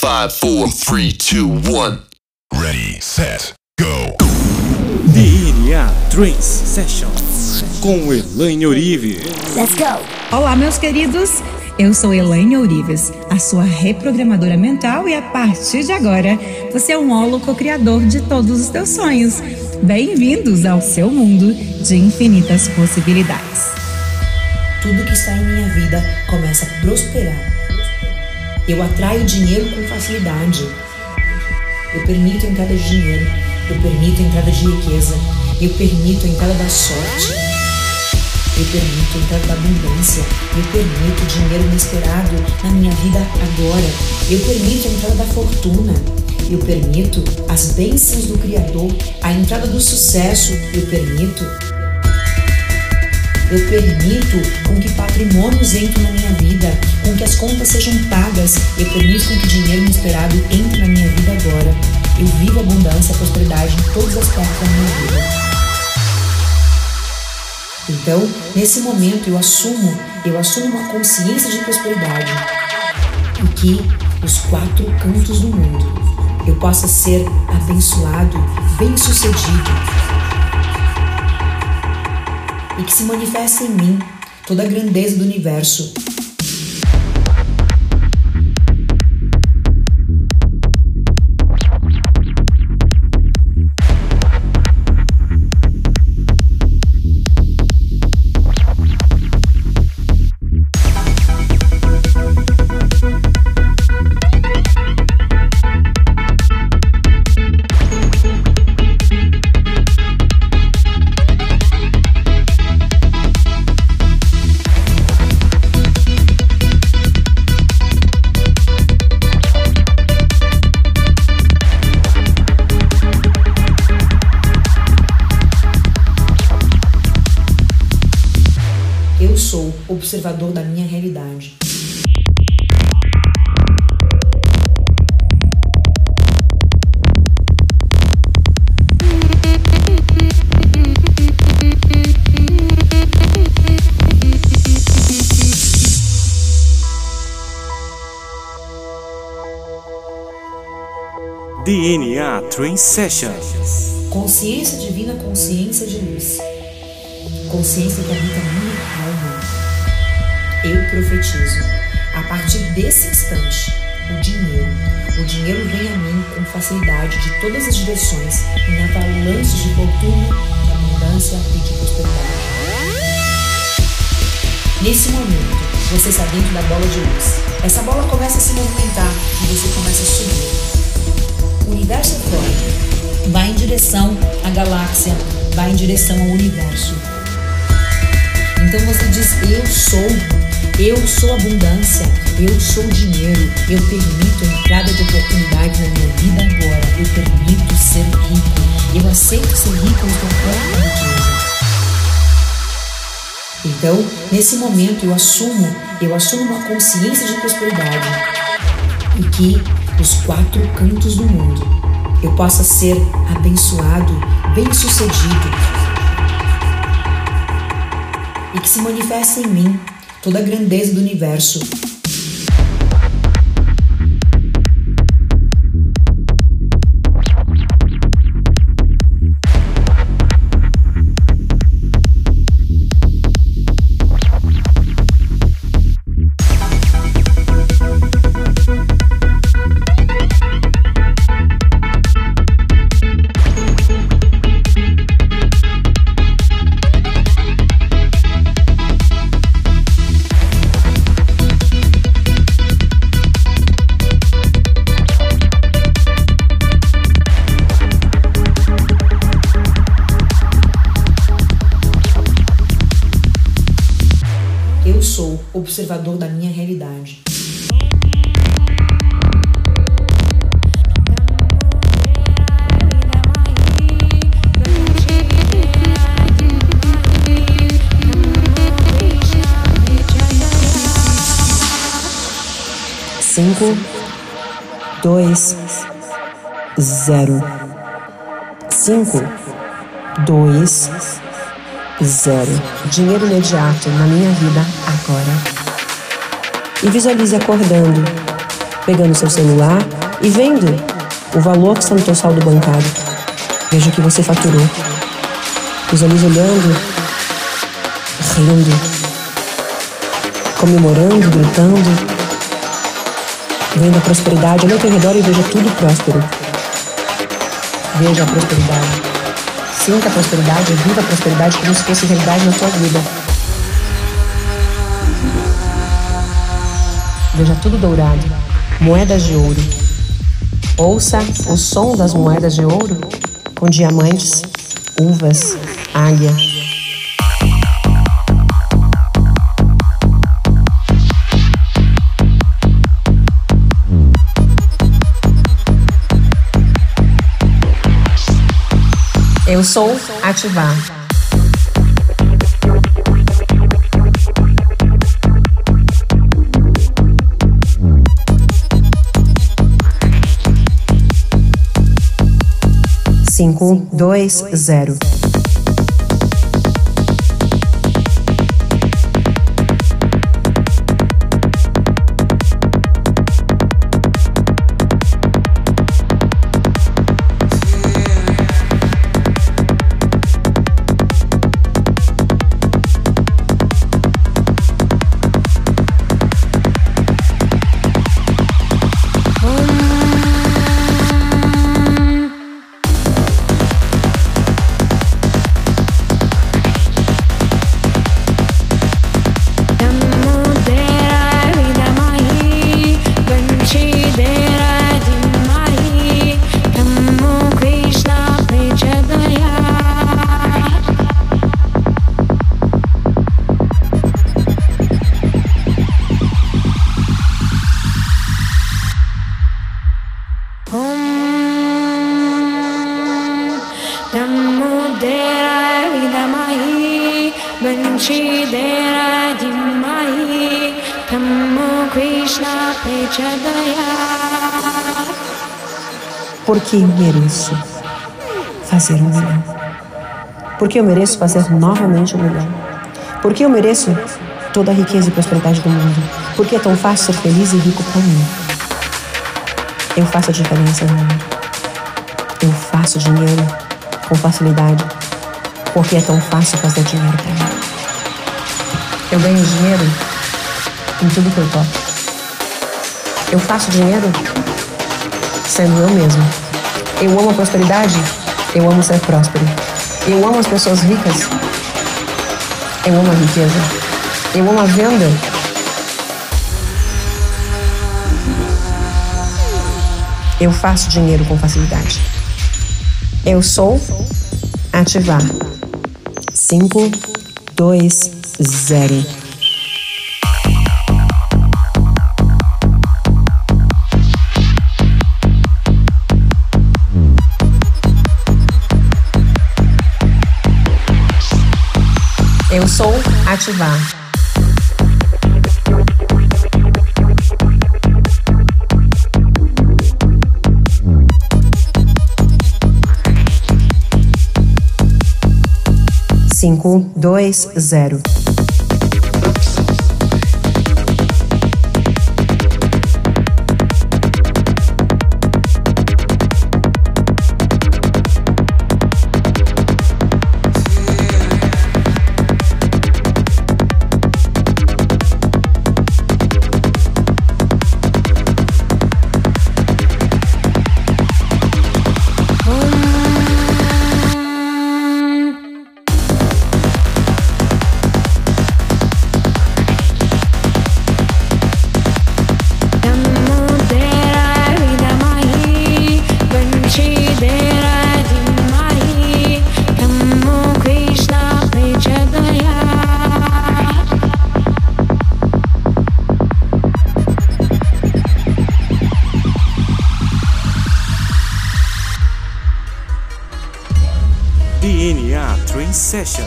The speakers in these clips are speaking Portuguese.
Five, four, three, two, one. Ready, set, go. DNA Trance Session com Elaine Orive. Let's go! Olá, meus queridos! Eu sou Elaine Ourives, a sua reprogramadora mental, e a partir de agora você é um holo co-criador de todos os teus sonhos. Bem-vindos ao seu mundo de infinitas possibilidades. Tudo que está em minha vida começa a prosperar. Eu atraio dinheiro com facilidade. Eu permito a entrada de dinheiro. Eu permito a entrada de riqueza. Eu permito a entrada da sorte. Eu permito a entrada da abundância. Eu permito dinheiro inesperado na minha vida agora. Eu permito a entrada da fortuna. Eu permito as bênçãos do Criador, a entrada do sucesso. Eu permito eu permito com que patrimônios entrem na minha vida, com que as contas sejam pagas. Eu permito com que dinheiro inesperado entre na minha vida agora. Eu vivo abundância prosperidade em todos os aspectos da minha vida. Então, nesse momento, eu assumo, eu assumo uma consciência de prosperidade e que os quatro cantos do mundo eu possa ser abençoado, bem-sucedido, e que se manifeste em mim toda a grandeza do universo. Observador da minha realidade. DNA Trance Session Consciência divina, consciência de luz. Consciência que habita a minha. Eu profetizo. A partir desse instante, o dinheiro. O dinheiro vem a mim com facilidade de todas as direções, em avalanches de fortuna, de abundância e de prosperidade. Nesse momento, você está dentro da bola de luz. Essa bola começa a se movimentar e você começa a subir. O universo é forte. Vai em direção à galáxia, vai em direção ao universo. Então você diz: Eu sou, eu sou abundância, eu sou dinheiro, eu permito a entrada de oportunidade na minha vida agora, eu permito ser rico, eu aceito ser rico meu própria riqueza. Então, nesse momento, eu assumo, eu assumo uma consciência de prosperidade e que os quatro cantos do mundo eu possa ser abençoado, bem-sucedido e que se manifeste em mim toda a grandeza do universo. Eu sou observador da minha realidade. Cinco, dois, zero, cinco, dois, zero. Dinheiro imediato na minha vida agora. E visualize acordando pegando seu celular e vendo o valor que está no teu saldo bancário. Veja o que você faturou. Visualize olhando, rindo, comemorando, gritando, vendo a prosperidade. Olha ao teu redor e veja tudo próspero. Veja a prosperidade. Sinta a prosperidade, viva a prosperidade como se fosse realidade na sua vida. Veja tudo dourado, moedas de ouro. Ouça o som das moedas de ouro com diamantes, uvas, águia. Eu sou ativar. Cinco, dois, zero. Porque eu mereço fazer um milhão. Porque eu mereço fazer novamente um milhão. Porque eu mereço toda a riqueza e prosperidade do mundo. Porque é tão fácil ser feliz e rico para mim. Eu faço a diferença no mundo. Eu faço dinheiro com facilidade. Porque é tão fácil fazer dinheiro para mim. Eu ganho dinheiro em tudo que eu toco. Eu faço dinheiro sendo eu mesmo. Eu amo a prosperidade, eu amo ser próspero. Eu amo as pessoas ricas, eu amo a riqueza. Eu amo a venda. Eu faço dinheiro com facilidade. Eu sou ativar. 5, 2, 0. Sou ativar. Cinco, dois, zero. Train Session.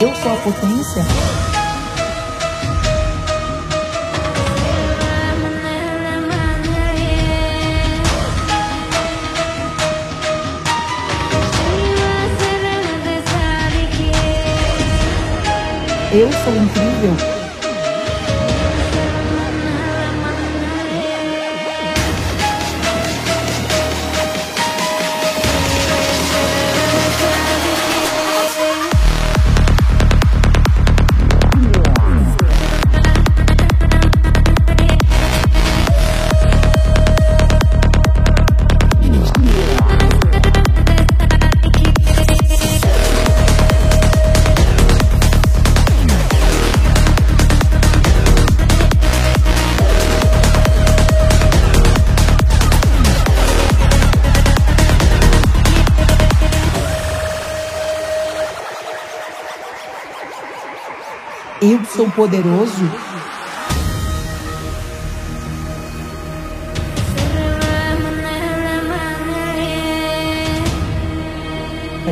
Eu sou a potência. Eu sou incrível. Sou poderoso.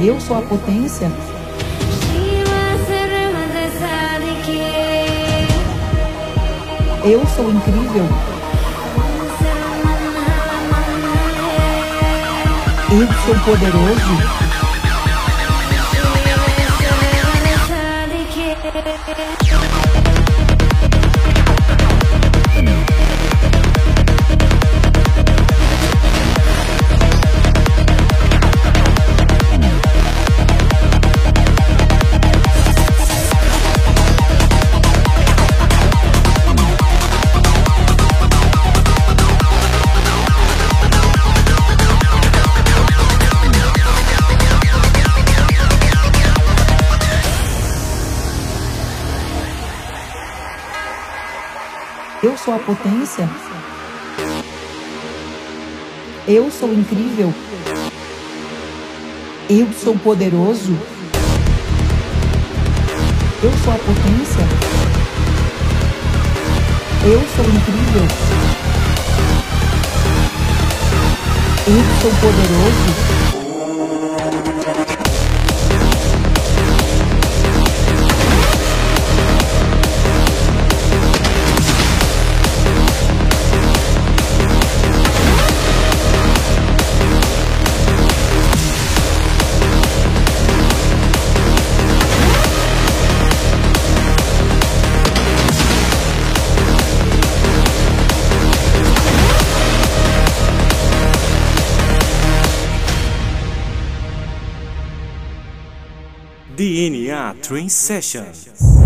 Eu sou a potência. Eu sou incrível. Eu sou poderoso. Yeah. Eu sou a potência. Eu sou incrível. Eu sou poderoso. Eu sou a potência. Eu sou incrível. Eu sou poderoso. DNA Train Session.